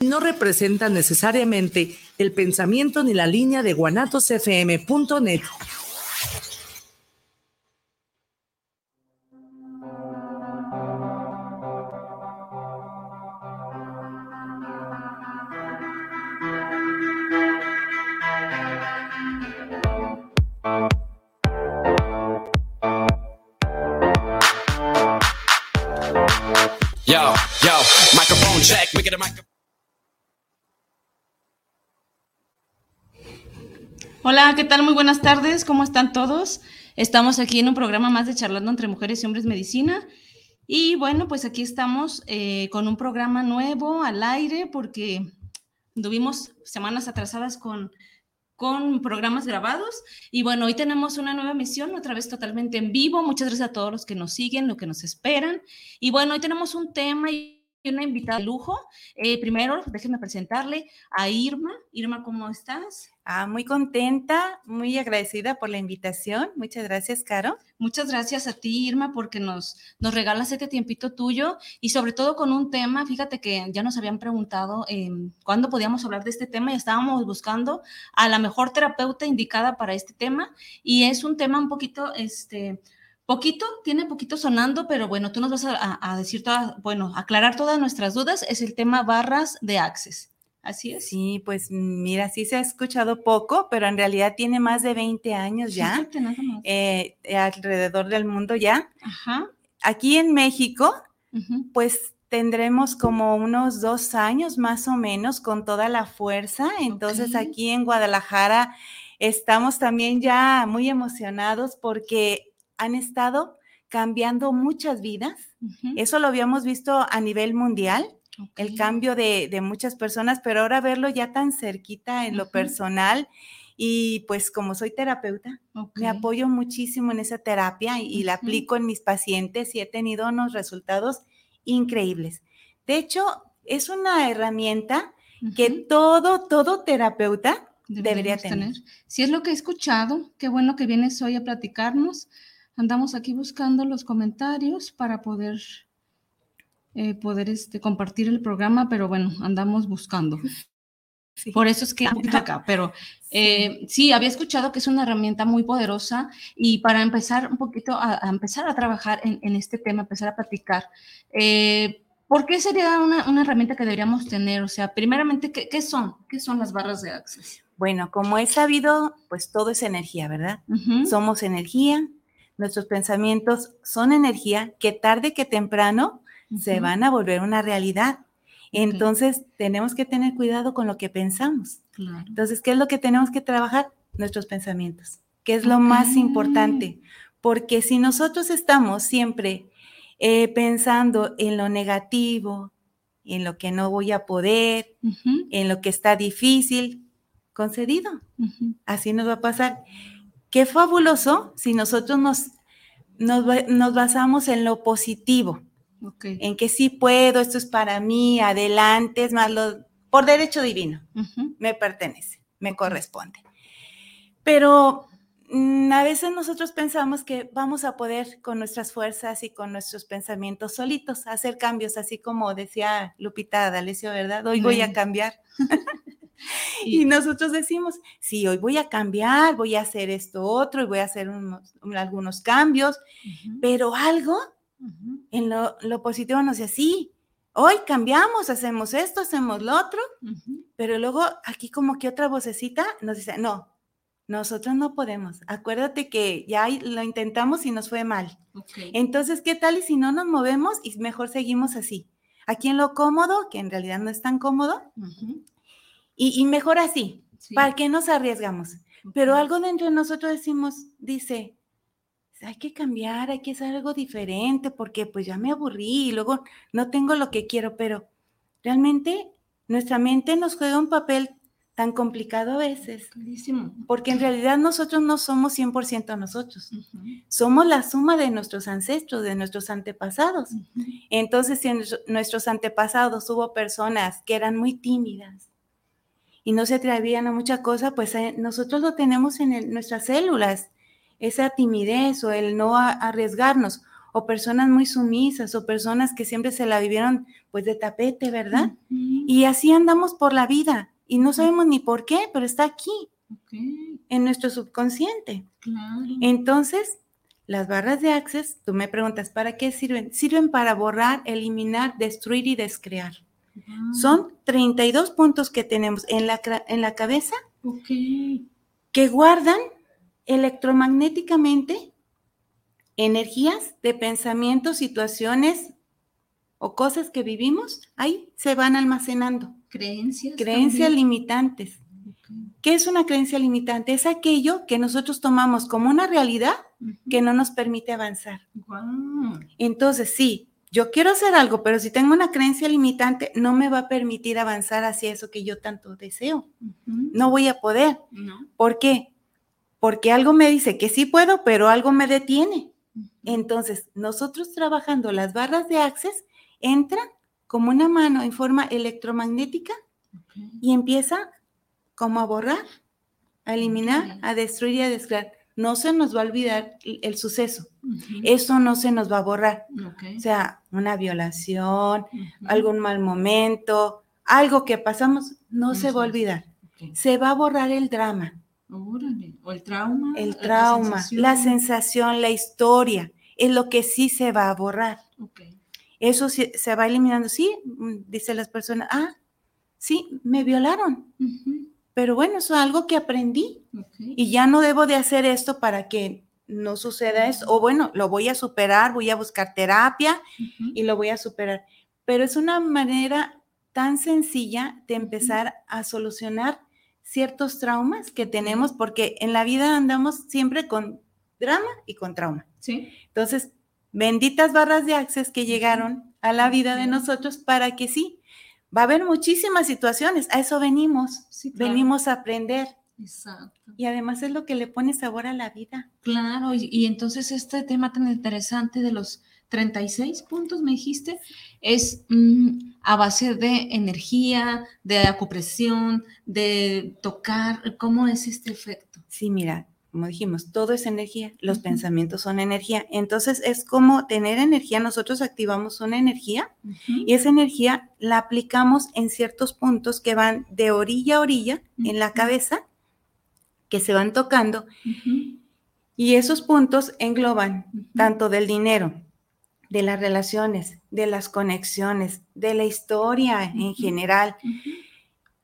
no representan necesariamente el pensamiento ni la línea de guanatosfm.net. Hola, ¿qué tal? Muy buenas tardes, ¿cómo están todos? Estamos aquí en un programa más de Charlando entre Mujeres y Hombres Medicina. Y bueno, pues aquí estamos eh, con un programa nuevo al aire porque tuvimos semanas atrasadas con, con programas grabados. Y bueno, hoy tenemos una nueva emisión, otra vez totalmente en vivo. Muchas gracias a todos los que nos siguen, los que nos esperan. Y bueno, hoy tenemos un tema y una invitada de lujo. Eh, primero, déjenme presentarle a Irma. Irma, ¿cómo estás? Ah, muy contenta, muy agradecida por la invitación. Muchas gracias, Caro. Muchas gracias a ti, Irma, porque nos, nos regalas este tiempito tuyo y sobre todo con un tema, fíjate que ya nos habían preguntado eh, cuándo podíamos hablar de este tema y estábamos buscando a la mejor terapeuta indicada para este tema y es un tema un poquito, este, Poquito, tiene poquito sonando, pero bueno, tú nos vas a, decir todas, bueno, aclarar todas nuestras dudas, es el tema barras de Access. Así es. Sí, pues mira, sí se ha escuchado poco, pero en realidad tiene más de 20 años ya, eh, alrededor del mundo ya. Ajá. Aquí en México, pues tendremos como unos dos años más o menos con toda la fuerza. Entonces aquí en Guadalajara estamos también ya muy emocionados porque han estado cambiando muchas vidas. Eso lo habíamos visto a nivel mundial, el cambio de, muchas personas, pero ahora verlo ya tan cerquita en lo personal. Y pues como soy terapeuta, me apoyo muchísimo en esa terapia y, la aplico en mis pacientes y he tenido unos resultados increíbles. De hecho, es una herramienta que todo, todo terapeuta debería tener. Si es lo que he escuchado, qué bueno que vienes hoy a platicarnos. Andamos aquí buscando los comentarios para poder, eh, poder este, compartir el programa, pero bueno, andamos buscando. Por eso es que acá, pero eh, sí. había escuchado que es una herramienta muy poderosa y para empezar un poquito a, empezar a trabajar en, este tema, empezar a platicar, eh, ¿por qué sería una, herramienta que deberíamos tener? O sea, primeramente, ¿qué, ¿qué, son? ¿Qué son las barras de Access? Bueno, como he sabido, pues todo es energía, ¿verdad? Somos energía, nuestros pensamientos son energía que tarde que temprano se van a volver una realidad. Entonces, tenemos que tener cuidado con lo que pensamos. Entonces, ¿qué es lo que tenemos que trabajar? Nuestros pensamientos, que es lo más importante. Porque si nosotros estamos siempre eh, pensando en lo negativo, en lo que no voy a poder, en lo que está difícil, concedido. Así nos va a pasar. Qué fabuloso si nosotros nos, nos, basamos en lo positivo, en que sí puedo, esto es para mí, adelante, es más, lo, por derecho divino, me pertenece, me corresponde. Pero mm, a veces nosotros pensamos que vamos a poder con nuestras fuerzas y con nuestros pensamientos solitos hacer cambios, así como decía Lupita D'Alessio, ¿verdad? Hoy voy a cambiar. y nosotros decimos, sí, hoy voy a cambiar, voy a hacer esto otro y voy a hacer algunos cambios, pero algo en lo, positivo nos dice, sí, hoy cambiamos, hacemos esto, hacemos lo otro, pero luego aquí como que otra vocecita nos dice, no, nosotros no podemos. Acuérdate que ya lo intentamos y nos fue mal. Entonces, ¿qué tal y si no nos movemos y mejor seguimos así? Aquí en lo cómodo, que en realidad no es tan cómodo, y, mejor así, ¿para qué nos arriesgamos? Pero algo dentro de nosotros decimos, dice, hay que cambiar, hay que hacer algo diferente, porque pues ya me aburrí y luego no tengo lo que quiero, pero realmente nuestra mente nos juega un papel tan complicado a veces, porque en realidad nosotros no somos 100% nosotros, somos la suma de nuestros ancestros, de nuestros antepasados. Entonces, si en nuestros antepasados hubo personas que eran muy tímidas, y no se atrevían a mucha cosa, pues eh, nosotros lo tenemos en nuestras células, esa timidez o el no arriesgarnos. o personas muy sumisas o personas que siempre se la vivieron pues de tapete, ¿verdad? Y así andamos por la vida y no sabemos ni por qué, pero está aquí, en nuestro subconsciente. Entonces, las barras de Access, tú me preguntas, ¿para qué sirven? Sirven para borrar, eliminar, destruir y descrear. Son 32 puntos que tenemos en la, en la cabeza que guardan electromagnéticamente energías de pensamientos, situaciones o cosas que vivimos, ahí se van almacenando. Creencias. Creencias limitantes. ¿Qué es una creencia limitante? Es aquello que nosotros tomamos como una realidad que no nos permite avanzar. Entonces, sí, yo quiero hacer algo, pero si tengo una creencia limitante, no me va a permitir avanzar hacia eso que yo tanto deseo. No voy a poder. ¿Por qué? Porque algo me dice que sí puedo, pero algo me detiene. Entonces, nosotros trabajando las barras de Access, entran como una mano en forma electromagnética y empieza como a borrar, a eliminar, a destruir y a descrear. No se nos va a olvidar el suceso. Eso no se nos va a borrar. O sea, una violación, algún mal momento, algo que pasamos, no se va a olvidar. Se va a borrar el drama. O el trauma. El trauma, la sensación. la historia, es lo que sí se va a borrar. Eso se va eliminando. Sí, mm, dice las personas, ah, sí, me violaron. Pero bueno, eso es algo que aprendí y ya no debo de hacer esto para que no suceda eso. O bueno, lo voy a superar, voy a buscar terapia y lo voy a superar. Pero es una manera tan sencilla de empezar a solucionar ciertos traumas que tenemos, porque en la vida andamos siempre con drama y con trauma. Sí. Entonces, benditas barras de access que llegaron a la vida de nosotros para que sí, va a haber muchísimas situaciones, a eso venimos, venimos a aprender. Exacto. Y además es lo que le pone sabor a la vida. Claro, y, entonces este tema tan interesante de los 36 puntos, me dijiste, es mm, a base de energía, de acupresión, de tocar, ¿cómo es este efecto? Sí, mira, como dijimos, todo es energía, los pensamientos son energía. Entonces es como tener energía, nosotros activamos una energía y esa energía la aplicamos en ciertos puntos que van de orilla a orilla en la cabeza, que se van tocando. Y esos puntos engloban tanto del dinero, de las relaciones, de las conexiones, de la historia en general.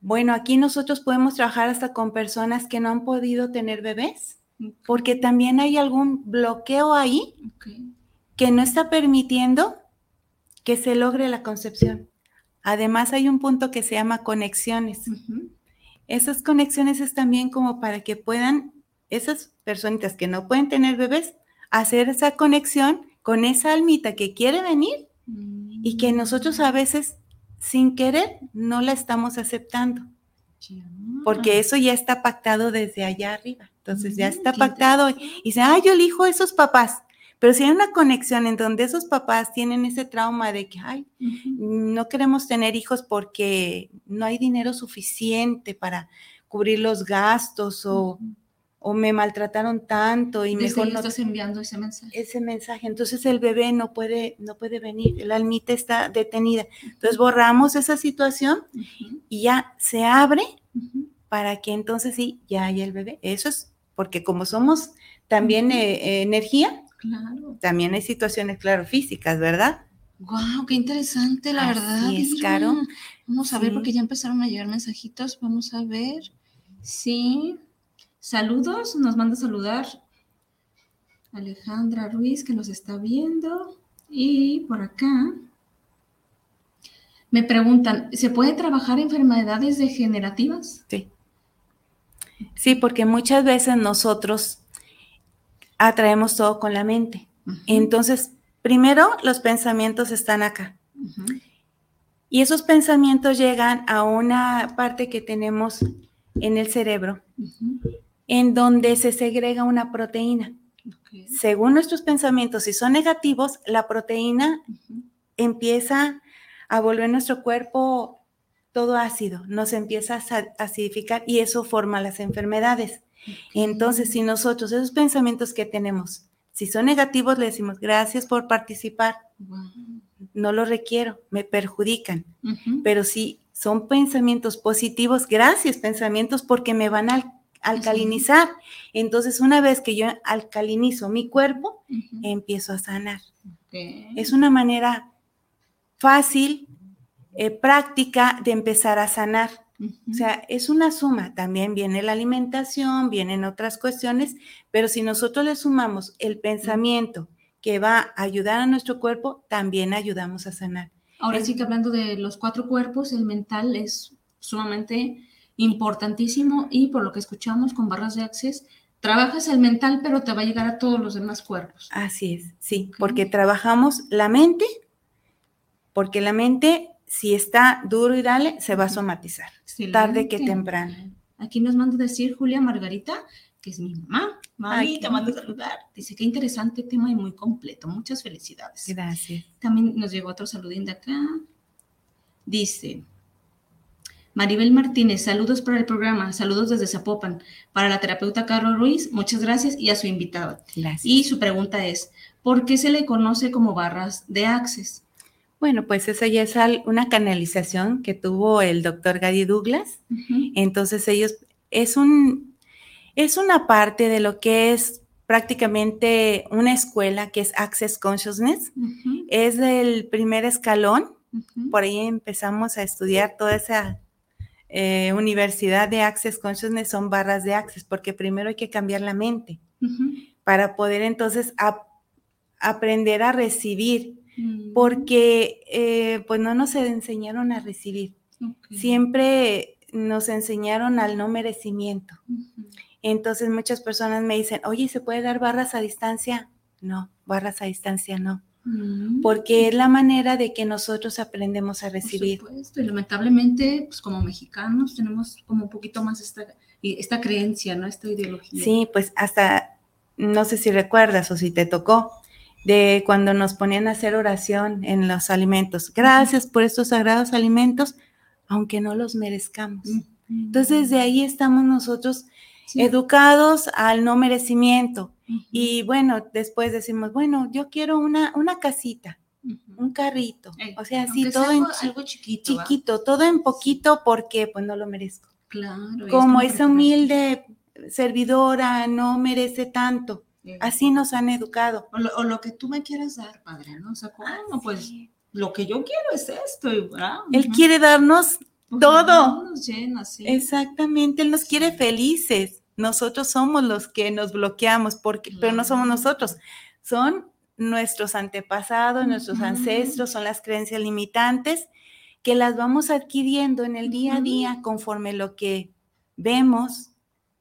Bueno, aquí nosotros podemos trabajar hasta con personas que no han podido tener bebés, porque también hay algún bloqueo ahí que no está permitiendo que se logre la concepción. Además, hay un punto que se llama conexiones. Esas conexiones es también como para que puedan esas personitas que no pueden tener bebés hacer esa conexión con esa almita que quiere venir y que nosotros a veces sin querer no la estamos aceptando. Porque eso ya está pactado desde allá arriba. Entonces ya mm, está pactado y dice, ay, yo elijo a esos papás. Pero si hay una conexión en donde esos papás tienen ese trauma de que, ay, no queremos tener hijos porque no hay dinero suficiente para cubrir los gastos o o me maltrataron tanto y mejor no estás enviando ese mensaje. Ese mensaje. Entonces el bebé no puede, no puede venir, el almita está detenida. Entonces borramos esa situación y ya se abre para que entonces sí, ya haya el bebé. Eso es porque como somos también eh, energía, también hay situaciones, claro, físicas, ¿verdad? Wow, qué interesante, la verdad. es, caro. Vamos a ver, porque ya empezaron a llegar mensajitos. Vamos a ver. Sí. Saludos, nos manda a saludar Alejandra Ruiz que nos está viendo. Y por acá me preguntan, ¿se puede trabajar enfermedades degenerativas? Sí. Sí, porque muchas veces nosotros atraemos todo con la mente. Entonces, primero los pensamientos están acá. Y esos pensamientos llegan a una parte que tenemos en el cerebro en donde se segrega una proteína. Según nuestros pensamientos, si son negativos, la proteína empieza a volver nuestro cuerpo todo ácido, nos empieza a acidificar y eso forma las enfermedades. Entonces, si nosotros esos pensamientos que tenemos Si son negativos, le decimos gracias por participar. No lo requiero, me perjudican. Pero si son pensamientos positivos, gracias pensamientos porque me van a alcalinizar. Entonces, una vez que yo alcalinizo mi cuerpo, empiezo a sanar. Es una manera fácil, eh, práctica de empezar a sanar. O sea, es una suma. También viene la alimentación, vienen otras cuestiones, pero si nosotros le sumamos el pensamiento que va a ayudar a nuestro cuerpo, también ayudamos a sanar. Ahora sí que hablando de los cuatro cuerpos, el mental es sumamente importantísimo y por lo que escuchamos con barras de access, trabajas el mental, pero te va a llegar a todos los demás cuerpos. Así es, sí, porque trabajamos la mente, porque la mente, si está duro y dale, se va a somatizar, tarde que temprano. Aquí nos manda decir Julia Margarita, que es mi mamá. Mami, te mando a saludar. Dice, qué interesante tema y muy completo. Muchas felicidades. Gracias. También nos llegó otro saludín de acá. Dice, Maribel Martínez, saludos para el programa, saludos desde Zapopan. Para la terapeuta Carlos Ruiz, muchas gracias y a su invitado. Gracias. Y su pregunta es, ¿por qué se le conoce como barras de Access? Bueno, pues esa ya es una canalización que tuvo el doctor Gary Douglas. Entonces ellos, es, un, es una parte de lo que es prácticamente una escuela que es Access Consciousness. Es el primer escalón. Por ahí empezamos a estudiar toda esa eh, universidad de Access Consciousness son barras de Access, porque primero hay que cambiar la mente para poder entonces aprender a recibir, mm. porque eh, pues no nos enseñaron a recibir, siempre nos enseñaron al no merecimiento. Entonces muchas personas me dicen, oye, ¿se puede dar barras a distancia? No, barras a distancia no. Mm. porque es la manera de que nosotros aprendemos a recibir. Por supuesto, y lamentablemente, pues como mexicanos tenemos como un poquito más esta, esta creencia, ¿no? Esta ideología. Sí, pues hasta, no sé si recuerdas o si te tocó, de cuando nos ponían a hacer oración en los alimentos. Gracias por estos sagrados alimentos, aunque no los merezcamos. Entonces, de ahí estamos nosotros educados al no merecimiento. Y bueno, después decimos, bueno, yo quiero una, una casita, un carrito, o sea, así todo en algo chiquito, chiquito todo en poquito porque pues no lo merezco. Claro. Como esa humilde servidora no merece tanto. Así nos han educado. O lo, que tú me quieras dar, padre, ¿no? O sea, ¿cómo? Pues lo que yo quiero es esto. Él quiere darnos pues, todo. Nos llena, sí. Exactamente, Él nos quiere felices. Nosotros somos los que nos bloqueamos, porque, pero no somos nosotros, son nuestros antepasados, nuestros ancestros, son las creencias limitantes que las vamos adquiriendo en el día a día conforme lo que vemos,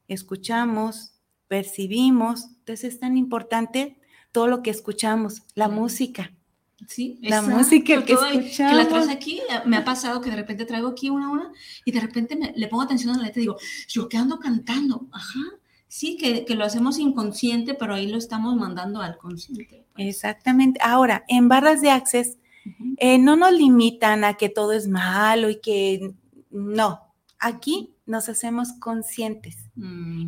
escuchamos, percibimos. Entonces es tan importante todo lo que escuchamos, la música. Sí, la música que escuchamos. Que la traes aquí, eh, me ha pasado que de repente traigo aquí una una y de repente me, le pongo atención a la letra y digo, yo qué ando cantando, ajá, sí, que, que, lo hacemos inconsciente, pero ahí lo estamos mandando al consciente. Pues. Exactamente. Ahora, en barras de access, eh, no nos limitan a que todo es malo y que no, aquí nos hacemos conscientes.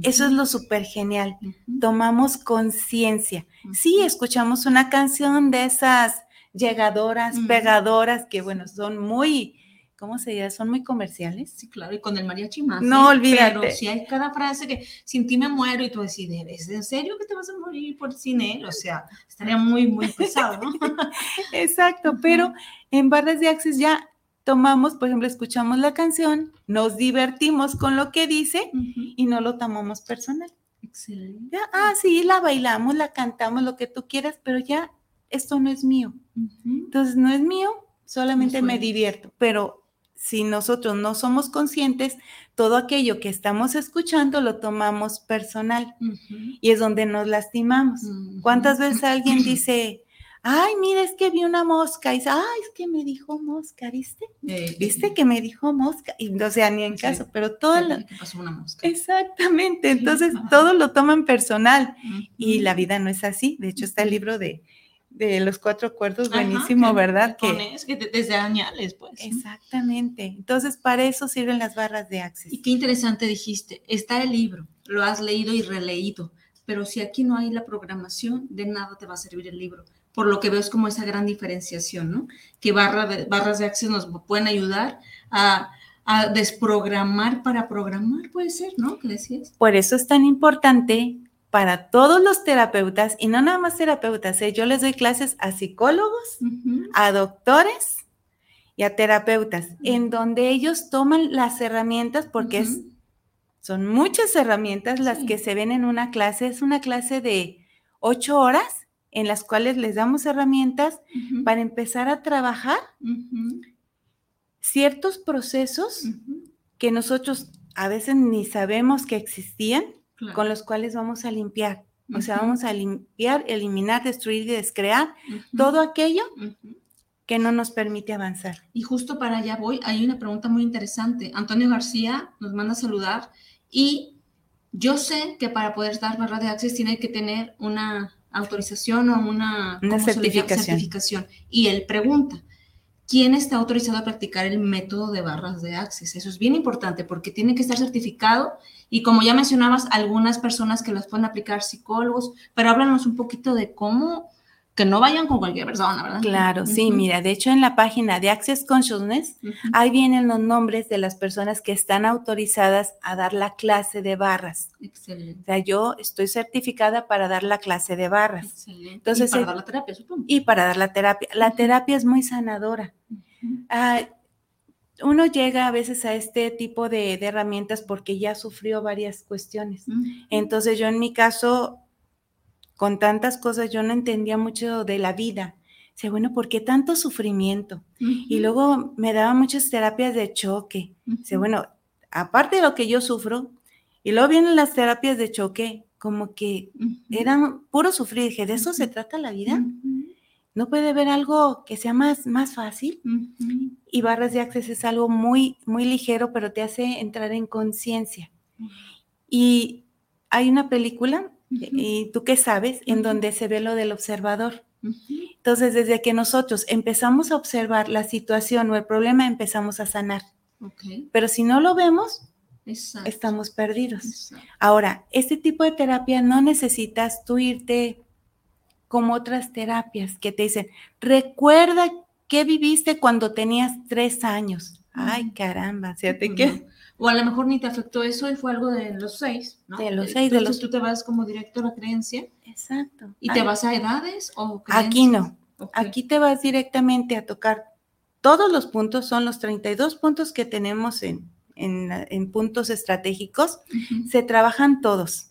Eso es lo súper genial. Tomamos conciencia. Sí, escuchamos una canción de esas llegadoras, pegadoras, que bueno, son muy, ¿cómo se dice? Son muy comerciales. Sí, claro, y con el mariachi más. No, olvídate. Pero si hay cada frase que sin ti me muero y tú decides, ¿es en serio que te vas a morir por sin él? O sea, estaría muy, muy pesado, ¿no? Exacto, pero en barras de Access ya tomamos, por ejemplo, escuchamos la canción, nos divertimos con lo que dice y no lo tomamos personal. Excelente. ah, sí, la bailamos, la cantamos, lo que tú quieras, pero ya esto no es mío. Entonces, no es mío, solamente me divierto, pero si nosotros no somos conscientes, todo aquello que estamos escuchando lo tomamos personal y es donde nos lastimamos. ¿Cuántas veces alguien dice, ay, mira, es que vi una mosca. Y dice, ay, es que me dijo mosca, ¿viste? Eh, ¿Viste que me dijo mosca? Y o sea, ni en caso, pero todo lo... pasó una mosca. Exactamente, entonces todo lo toman personal y la vida no es así. De hecho, está el libro de, de los cuatro acuerdos, buenísimo, ¿verdad? Que, que desde añales, pues. Exactamente. Entonces, para eso sirven las barras de Access. Y qué interesante dijiste, está el libro, lo has leído y releído pero si aquí no hay la programación, de nada te va a servir el libro. Por lo que veo es como esa gran diferenciación, ¿no? Que barra de, barras de acceso nos pueden ayudar a, a desprogramar para programar, puede ser, ¿no? ¿Qué decías? Por eso es tan importante para todos los terapeutas, y no nada más terapeutas, ¿eh? yo les doy clases a psicólogos, a doctores y a terapeutas, en donde ellos toman las herramientas, porque es, son muchas herramientas las que se ven en una clase, es una clase de ocho horas en las cuales les damos herramientas para empezar a trabajar ciertos procesos que nosotros a veces ni sabemos que existían con los cuales vamos a limpiar. O sea, vamos a limpiar, eliminar, destruir y descrear todo aquello que no nos permite avanzar. Y justo para allá voy, hay una pregunta muy interesante. Antonio García nos manda a saludar y yo sé que para poder dar barra de acceso tiene que tener una autorización o una, una certificación. certificación. Y él pregunta, quién está autorizado a practicar el método de barras de Access. Eso es bien importante porque tiene que estar certificado y como ya mencionabas, algunas personas que las pueden aplicar psicólogos, pero háblanos un poquito de cómo que no vayan con cualquier persona, ¿verdad? Claro, sí, mira, de hecho en la página de Access Consciousness, ahí vienen los nombres de las personas que están autorizadas a dar la clase de barras. Excelente. O sea, yo estoy certificada para dar la clase de barras. Excelente. Entonces, y para eh, dar la terapia, supongo. Y para dar la terapia. La terapia es muy sanadora. Ah, uno llega a veces a este tipo de, de, herramientas porque ya sufrió varias cuestiones. Entonces yo en mi caso con tantas cosas, yo no entendía mucho de la vida. Dice, bueno, ¿por qué tanto sufrimiento? Y luego me daba muchas terapias de choque. Dice, bueno, aparte de lo que yo sufro, y luego vienen las terapias de choque, como que eran puro sufrir. Dije, ¿de eso se trata la vida? ¿No puede haber algo que sea más, más fácil? Y barras de acceso es algo muy, muy ligero, pero te hace entrar en conciencia. Y hay una película ¿Y tú qué sabes? En donde se ve lo del observador. Entonces, desde que nosotros empezamos a observar la situación o el problema, empezamos a sanar. Pero si no lo vemos, estamos perdidos. Ahora, este tipo de terapia no necesitas tú irte como otras terapias que te dicen, recuerda qué viviste cuando tenías tres años. Ay, caramba, fíjate que o a lo mejor ni te afectó eso y fue algo de los seis, ¿no? De los seis, de los... tú te vas como directo a la creencia. Exacto. ¿Y te vas a edades o creencias? Aquí no. Aquí te vas directamente a tocar todos los puntos, son los 32 puntos que tenemos en, en, puntos estratégicos, se trabajan todos.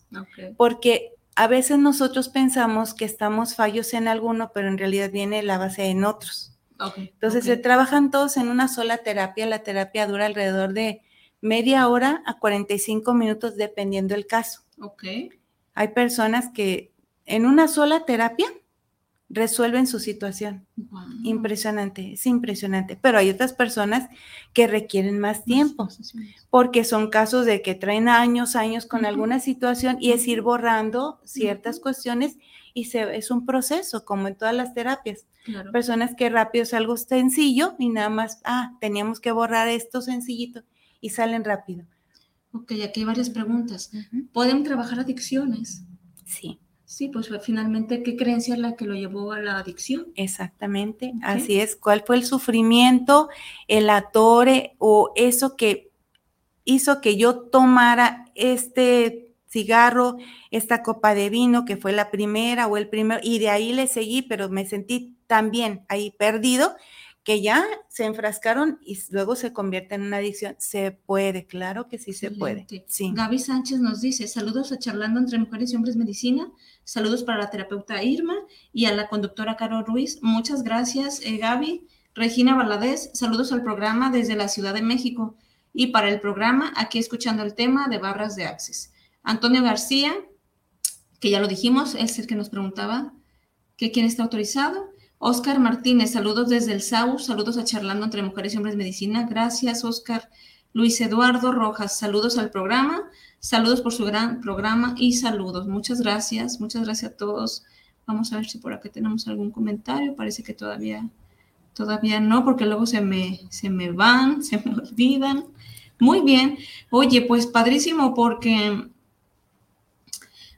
Porque a veces nosotros pensamos que estamos fallos en alguno, pero en realidad viene la base en otros. Entonces se trabajan todos en una sola terapia. La terapia dura alrededor de media hora a 45 minutos dependiendo el caso. Ok. Hay personas que en una sola terapia resuelven su situación. Impresionante, es impresionante. Pero hay otras personas que requieren más tiempo, porque son casos de que traen años, años con alguna situación y es ir borrando ciertas cuestiones y se, es un proceso, como en todas las terapias. Personas que rápido es algo sencillo y nada más, ah, teníamos que borrar esto sencillito y salen rápido. Ok, aquí hay varias preguntas. ¿Pueden trabajar adicciones? Sí. Sí, pues finalmente, ¿qué creencia es la que lo llevó a la adicción? Exactamente, así es. ¿Cuál fue el sufrimiento, el atore o eso que hizo que yo tomara este cigarro, esta copa de vino, que fue la primera o el primero, y de ahí le seguí, pero me sentí también ahí perdido que ya se enfrascaron y luego se convierte en una adicción. Se puede, claro que sí se puede. Sí. Gaby Sánchez nos dice, saludos a Charlando entre Mujeres y Hombres Medicina, saludos para la terapeuta Irma y a la conductora Caro Ruiz. Muchas gracias, eh, Gaby. Regina Valadez, saludos al programa desde la Ciudad de México y para el programa aquí escuchando el tema de barras de Access. Antonio García, que ya lo dijimos, es el que nos preguntaba que quién está autorizado. Oscar Martínez, saludos desde el SAU, saludos a Charlando entre Mujeres y Hombres Medicina. Gracias, Oscar. Luis Eduardo Rojas, saludos al programa, saludos por su gran programa y saludos. Muchas gracias, muchas gracias a todos. Vamos a ver si por aquí tenemos algún comentario. Parece que todavía, todavía no, porque luego se me, se me van, se me olvidan. Muy bien. Oye, pues padrísimo porque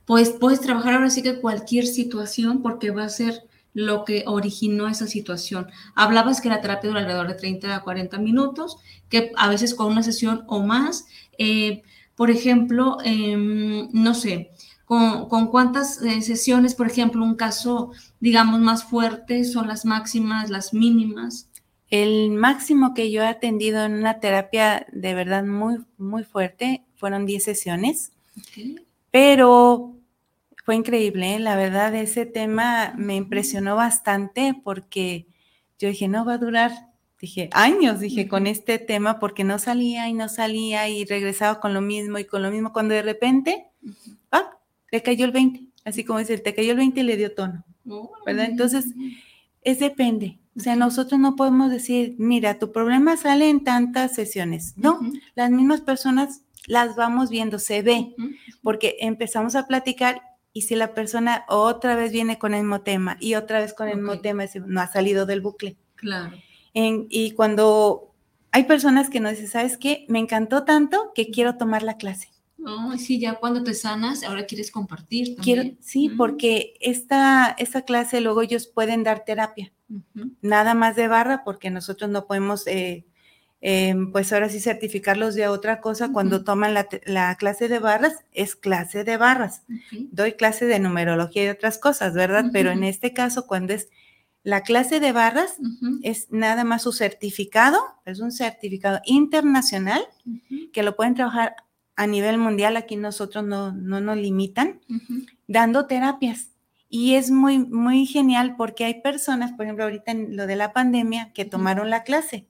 pues puedes trabajar ahora sí que cualquier situación porque va a ser lo que originó esa situación. Hablabas que la terapia dura alrededor de 30 a 40 minutos, que a veces con una sesión o más. Eh, por ejemplo, em, no sé, con, cuántas eh, sesiones, por ejemplo, un caso, digamos, más fuerte son las máximas, las mínimas. El máximo que yo he atendido en una terapia de verdad muy, muy fuerte fueron 10 sesiones. Pero fue increíble, ¿eh? la verdad, ese tema me impresionó bastante porque yo dije, no va a durar, dije, años, dije, con este tema porque no salía y no salía y regresaba con lo mismo y con lo mismo, cuando de repente, ¡ah! Le cayó el 20, así como dice, te cayó el 20 y le dio tono, ¿verdad? Entonces, es depende. O sea, nosotros no podemos decir, mira, tu problema sale en tantas sesiones. No, las mismas personas las vamos viendo, se ve, porque empezamos a platicar y si la persona otra vez viene con el mismo tema y otra vez con el mismo tema, no ha salido del bucle. Claro. y cuando hay personas que nos dicen, ¿sabes qué? Me encantó tanto que quiero tomar la clase. Oh, sí, ya cuando te sanas, ahora quieres compartir también. Quiero, sí, porque esta, esta clase luego ellos pueden dar terapia. Nada más de barra, porque nosotros no podemos eh, Em, pues ahora sí certificarlos de otra cosa cuando toman la, clase de barras, es clase de barras. Doy clase de numerología y otras cosas, ¿verdad? Pero en este caso, cuando es la clase de barras, es nada más su certificado, es un certificado internacional que lo pueden trabajar a nivel mundial, aquí nosotros no, no nos limitan, dando terapias. Y es muy, muy genial porque hay personas, por ejemplo, ahorita en lo de la pandemia, que tomaron la clase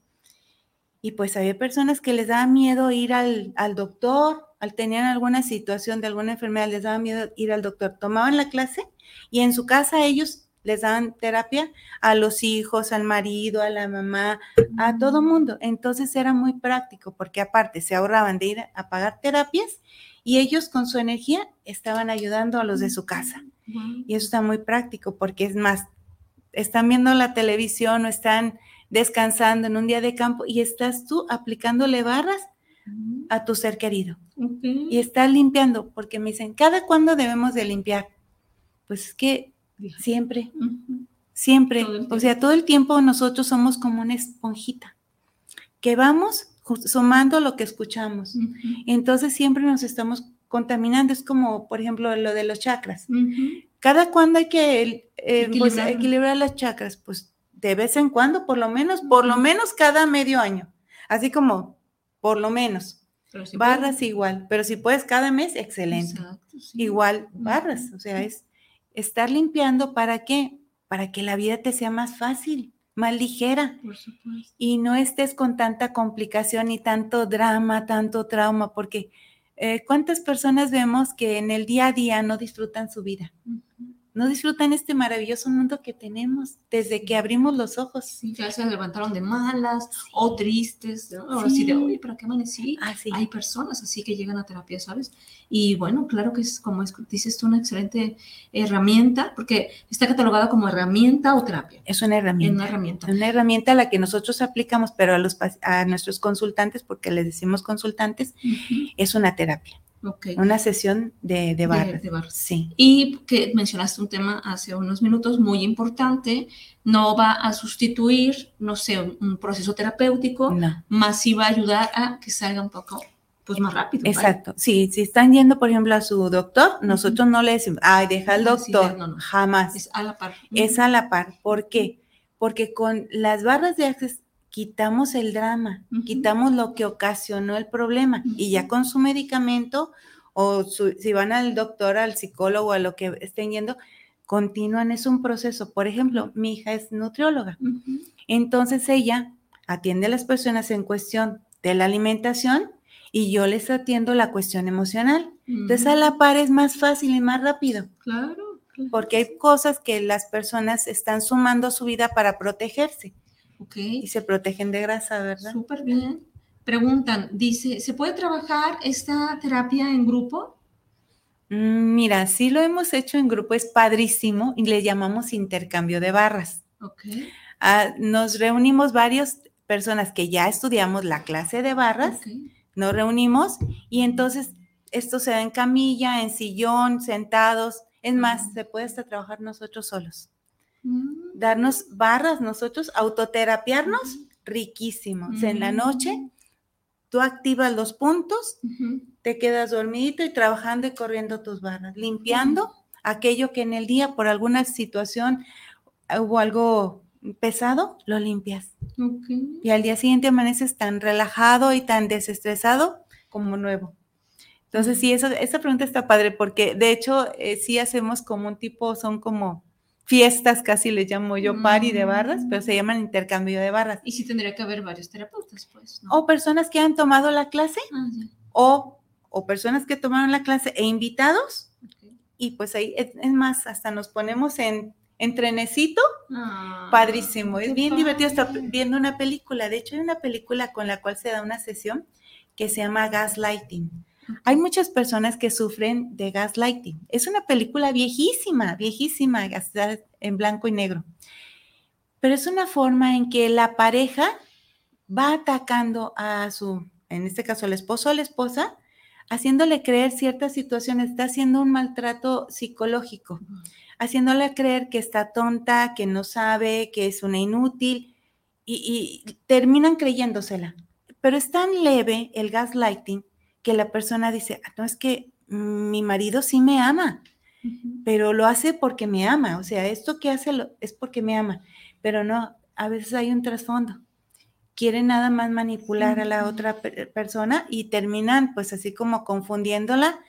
y pues había personas que les daba miedo ir al, doctor, al tenían alguna situación de alguna enfermedad, les daba miedo ir al doctor. Tomaban la clase y en su casa ellos les daban terapia a los hijos, al marido, a la mamá, a todo mundo. Entonces era muy práctico porque aparte se ahorraban de ir a pagar terapias y ellos con su energía estaban ayudando a los de su casa. Y eso está muy práctico porque es más, están viendo la televisión o están descansando en un día de campo y estás tú aplicándole barras a tu ser querido. Y estás limpiando, porque me dicen, ¿cada cuándo debemos de limpiar? Pues es que siempre, siempre, o sea, todo el tiempo nosotros somos como una esponjita, que vamos sumando lo que escuchamos. Entonces siempre nos estamos contaminando, es como, por ejemplo, lo de los chakras. ¿Cada cuándo hay que eh, pues, equilibrar las chakras? Pues de vez en cuando, por lo menos, por lo menos cada medio año. Así como, por lo menos. barras igual, pero si puedes cada mes, excelente. Igual, barras, o sea, es estar limpiando para qué? Para que la vida te sea más fácil, más ligera. Y no estés con tanta complicación y tanto drama, tanto trauma, porque eh, ¿cuántas personas vemos que en el día a día no disfrutan su vida? No disfrutan este maravilloso mundo que tenemos desde que abrimos los ojos. Sí, ya se levantaron de malas o tristes, ¿no? así de, oye, ¿para qué amanecí? Ah, Hay personas así que llegan a terapia, ¿sabes? Y bueno, claro que es, como dices tú, una excelente herramienta, porque está catalogada como herramienta o terapia. Es una herramienta. Una herramienta. Una herramienta a la que nosotros aplicamos, pero a, los, a nuestros consultantes, porque les decimos consultantes, es una terapia. Una sesión de, de barras. Sí. Y que mencionaste un tema hace unos minutos muy importante, no va a sustituir, no sé, un, proceso terapéutico, más sí va a ayudar a que salga un poco pues más rápido. Exacto. Sí, si están yendo, por ejemplo, a su doctor, nosotros no le decimos, ay, deja al doctor, jamás. Es a la par. Es a la par. ¿Por qué? Porque con las barras de acceso quitamos el drama, quitamos lo que ocasionó el problema y ya con su medicamento o si van al doctor, al psicólogo, a lo que estén yendo, continúan, es un proceso. Por ejemplo, mi hija es nutrióloga, entonces ella atiende a las personas en cuestión de la alimentación y yo les atiendo la cuestión emocional. Entonces a la par es más fácil y más rápido. Claro. Porque hay cosas que las personas están sumando a su vida para protegerse. Y se protegen de grasa, ¿verdad? Súper bien. Preguntan, dice, ¿se puede trabajar esta terapia en grupo? Mm, mira, sí lo hemos hecho en grupo, es padrísimo y le llamamos intercambio de barras. Ok. Ah, nos reunimos varias personas que ya estudiamos la clase de barras, nos reunimos y entonces esto se da en camilla, en sillón, sentados. Es más, se puede hasta trabajar nosotros solos. Mm. Darnos barras nosotros, autoterapiarnos, riquísimo. O sea, en la noche, tú activas los puntos, te quedas dormidito y trabajando y corriendo tus barras, limpiando aquello que en el día por alguna situación hubo algo pesado, lo limpias. Y al día siguiente amaneces tan relajado y tan desestresado como nuevo. Entonces, sí, eso, esa pregunta está padre porque de hecho eh, sí hacemos como un tipo, son como fiestas, casi les llamo yo pari de barras, pero se llaman intercambio de barras. Y sí tendría que haber varios terapeutas, pues. O personas que han tomado la clase, ah, o, o, personas que tomaron la clase e invitados. Y pues ahí, es, más, hasta nos ponemos en, en trenecito. Ah, padrísimo, es bien divertido estar viendo una película. De hecho, hay una película con la cual se da una sesión que se llama Gaslighting hay muchas personas que sufren de gaslighting. Es una película viejísima, viejísima, en blanco y negro. Pero es una forma en que la pareja va atacando a su, en este caso, el esposo o la esposa, haciéndole creer ciertas situaciones, está haciendo un maltrato psicológico, haciéndole creer que está tonta, que no sabe, que es una inútil, y, y terminan creyéndosela. Pero es tan leve el gaslighting que la persona dice, ah, no, es que mi marido sí me ama, pero lo hace porque me ama, o sea, esto que hace es porque me ama, pero no, a veces hay un trasfondo. Quiere nada más manipular a la otra persona y terminan pues así como confundiéndola.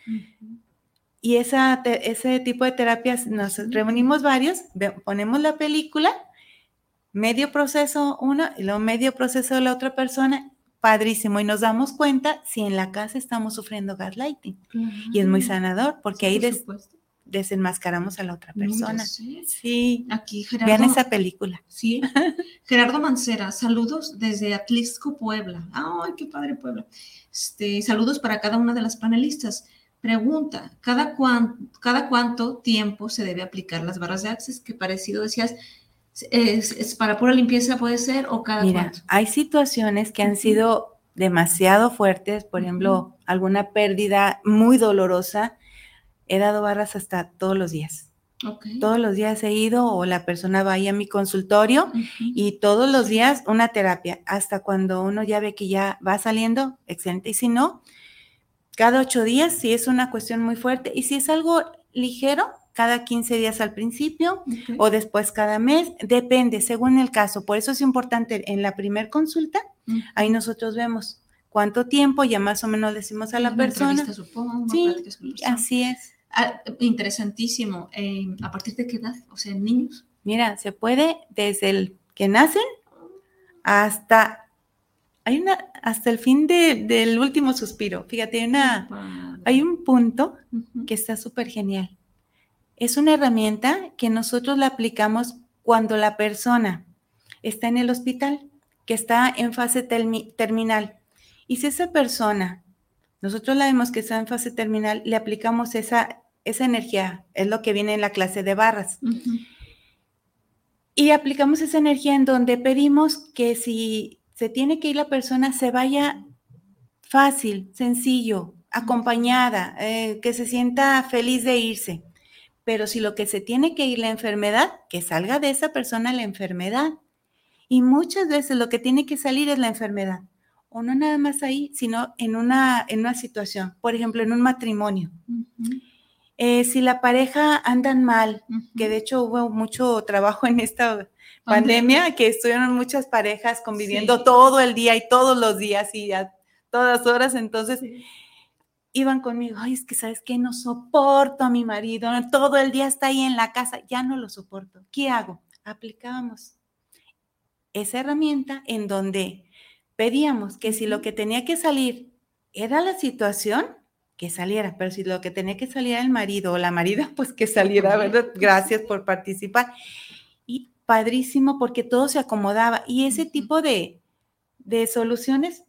Y esa, ese tipo de terapias, nos reunimos varios, ponemos la película, medio proceso uno y luego medio proceso de la otra persona padrísimo y nos damos cuenta si en la casa estamos sufriendo gaslighting. Y es muy sanador porque ahí desenmascaramos a la otra persona. Sí. Aquí Gerardo. Vean esa película. Sí. Gerardo Mancera, saludos desde Atlisco, Puebla. Ay, qué padre Puebla. Este, saludos para cada una de las panelistas. Pregunta, ¿cada, ¿cada cuánto tiempo se debe aplicar las barras de Access? Que parecido decías, es, para pura limpieza puede ser o cada Mira, hay situaciones que han sido demasiado fuertes, por ejemplo, alguna pérdida muy dolorosa. He dado barras hasta todos los días. Todos los días he ido o la persona va ahí a mi consultorio y todos los días una terapia, hasta cuando uno ya ve que ya va saliendo, excelente. Y si no, cada ocho días, si es una cuestión muy fuerte y si es algo ligero, cada 15 días al principio o después cada mes, depende, según el caso. Por eso es importante en la primer consulta, ahí nosotros vemos cuánto tiempo, ya más o menos decimos a la persona. sí, así es. Ah, interesantísimo. Eh, ¿A partir de qué edad? O sea, niños. Mira, se puede desde el que nacen hasta hay una hasta el fin del último suspiro. Fíjate, hay, una, hay un punto que está súper genial es una herramienta que nosotros la aplicamos cuando la persona está en el hospital, que está en fase terminal. Y si esa persona, nosotros la vemos que está en fase terminal, le aplicamos esa, esa energía, es lo que viene en la clase de barras. Y aplicamos esa energía en donde pedimos que si se tiene que ir la persona, se vaya fácil, sencillo, acompañada, eh, que se sienta feliz de irse. Pero si lo que se tiene que ir la enfermedad, que salga de esa persona la enfermedad. Y muchas veces lo que tiene que salir es la enfermedad. O no nada más ahí, sino en una, en una situación. Por ejemplo, en un matrimonio. Eh, si la pareja andan mal, que de hecho hubo mucho trabajo en esta pandemia, que estuvieron muchas parejas conviviendo todo el día y todos los días y a todas horas, entonces iban conmigo, ay, es que sabes que no soporto a mi marido, todo el día está ahí en la casa, ya no lo soporto. ¿Qué hago? Aplicábamos esa herramienta en donde pedíamos que si lo que tenía que salir era la situación, que saliera, pero si lo que tenía que salir era el marido o la marida, pues que saliera, ¿verdad? Gracias por participar. Y padrísimo porque todo se acomodaba. Y ese tipo de, de soluciones,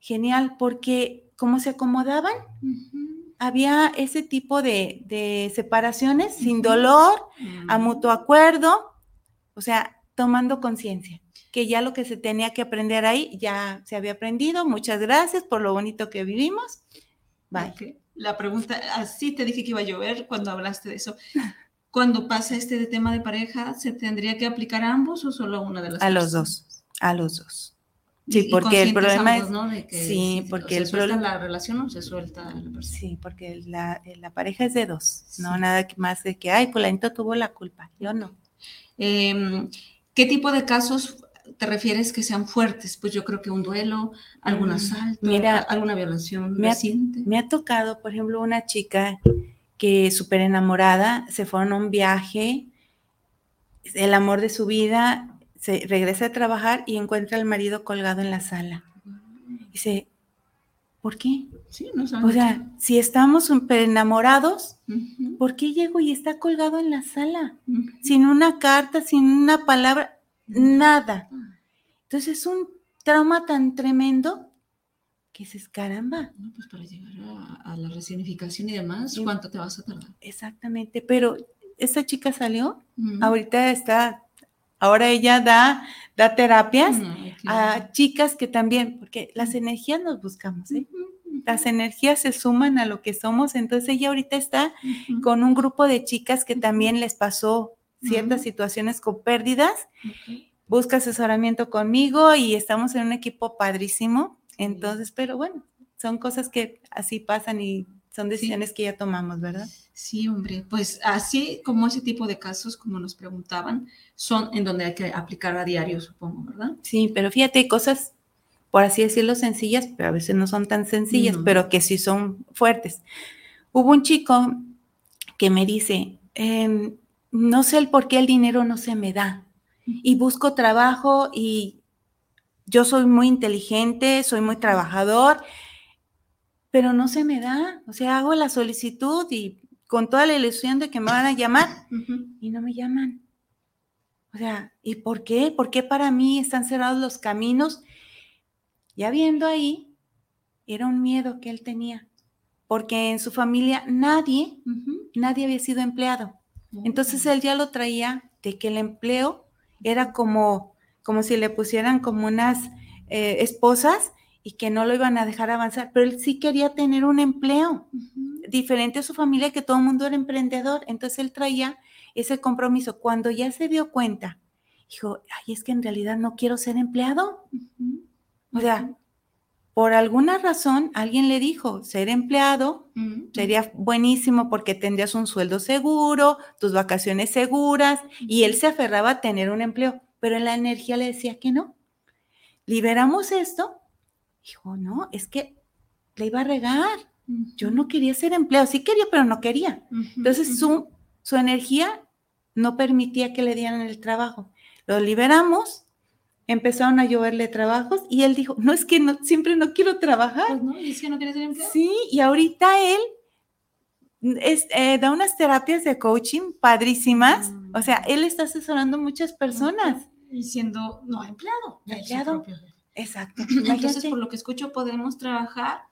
genial, porque cómo se acomodaban, había ese tipo de, separaciones sin dolor, a mm. mutuo acuerdo, o sea, tomando conciencia, que ya lo que se tenía que aprender ahí ya se había aprendido. Muchas gracias por lo bonito que vivimos. Bye. la pregunta, así te dije que iba a llover cuando hablaste de eso. Cuando pasa este de tema de pareja, ¿se tendría que aplicar a ambos o solo a una de las A los dos, a los dos. Sí, porque el problema es, ¿no? sí, porque el problema la relación o se suelta la persona. Sí, porque la, la pareja es de dos, no nada más de que, ay, fulanito tuvo la culpa, yo no. Eh, ¿Qué tipo de casos te refieres que sean fuertes? Pues yo creo que un duelo, algún mm, asalto, Mira, alguna violación me reciente. Ha, me ha tocado, por ejemplo, una chica que súper enamorada, se fueron a un viaje, el amor de su vida, se regresa a trabajar y encuentra al marido colgado en la sala. Dice, ¿por qué? Sí, no o sea, si estamos enamorados, ¿por qué llego y está colgado en la sala? Sin una carta, sin una palabra, nada. Entonces es un trauma tan tremendo que es caramba. No, pues para llegar a, la resignificación y demás, ¿cuánto te vas a tardar? Exactamente, pero esta chica salió, ahorita está, ahora ella da, da terapias a chicas que también, porque las energías nos buscamos, ¿eh? Las energías se suman a lo que somos, entonces ella ahorita está con un grupo de chicas que también les pasó ciertas situaciones con pérdidas. Busca asesoramiento conmigo y estamos en un equipo padrísimo entonces, pero bueno, son cosas que así pasan y son decisiones que ya tomamos, ¿verdad? Sí, hombre, pues así como ese tipo de casos, como nos preguntaban, son en donde hay que aplicar a diario, supongo, ¿verdad? Sí, pero fíjate, cosas, por así decirlo, sencillas, pero a veces no son tan sencillas, pero que sí son fuertes. Hubo un chico que me dice, em, no sé el por qué el dinero no se me da y busco trabajo y yo soy muy inteligente, soy muy trabajador, pero no se me da. O sea, hago la solicitud y con toda la ilusión de que me van a llamar y no me llaman. O sea, ¿y por qué? ¿Por qué para mí están cerrados los caminos? Ya viendo ahí, era un miedo que él tenía, porque en su familia nadie, nadie había sido empleado. Entonces él ya lo traía de que el empleo era como como si le pusieran como unas eh, esposas y que no lo iban a dejar avanzar, pero él sí quería tener un empleo, diferente a su familia, que todo el mundo era emprendedor, entonces él traía ese compromiso. Cuando ya se dio cuenta, dijo, ay, es que en realidad no quiero ser empleado. O sea, por alguna razón alguien le dijo, ser empleado sería buenísimo porque tendrías un sueldo seguro, tus vacaciones seguras, y él se aferraba a tener un empleo pero la energía le decía que no. Liberamos esto. Dijo, no, es que le iba a regar. Yo no quería ser empleado, sí quería, pero no quería. Entonces su, su energía no permitía que le dieran el trabajo. Lo liberamos, empezaron a lloverle trabajos y él dijo, no, es que no, siempre no quiero trabajar. Pues no, es que no quiere ser empleado. Sí, y ahorita él es, eh, da unas terapias de coaching padrísimas. O sea, él está asesorando muchas personas. Y siendo no empleado. Empleado. Exacto. Entonces, por lo que escucho, podemos trabajar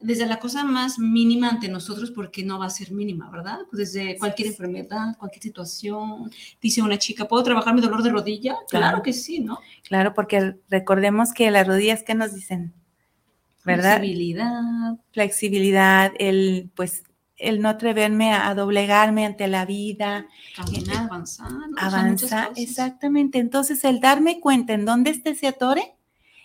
desde la cosa más mínima ante nosotros, porque no va a ser mínima, ¿verdad? Pues desde cualquier enfermedad, cualquier situación. Dice una chica, ¿puedo trabajar mi dolor de rodilla? Claro, que sí, ¿no? Claro, porque recordemos que las rodillas, ¿qué nos dicen? ¿Verdad? Flexibilidad. Flexibilidad, el, pues, el no atreverme a, doblegarme ante la vida. Caminar, avanzar. Avanzar, exactamente. Entonces, el darme cuenta en dónde esté ese atore,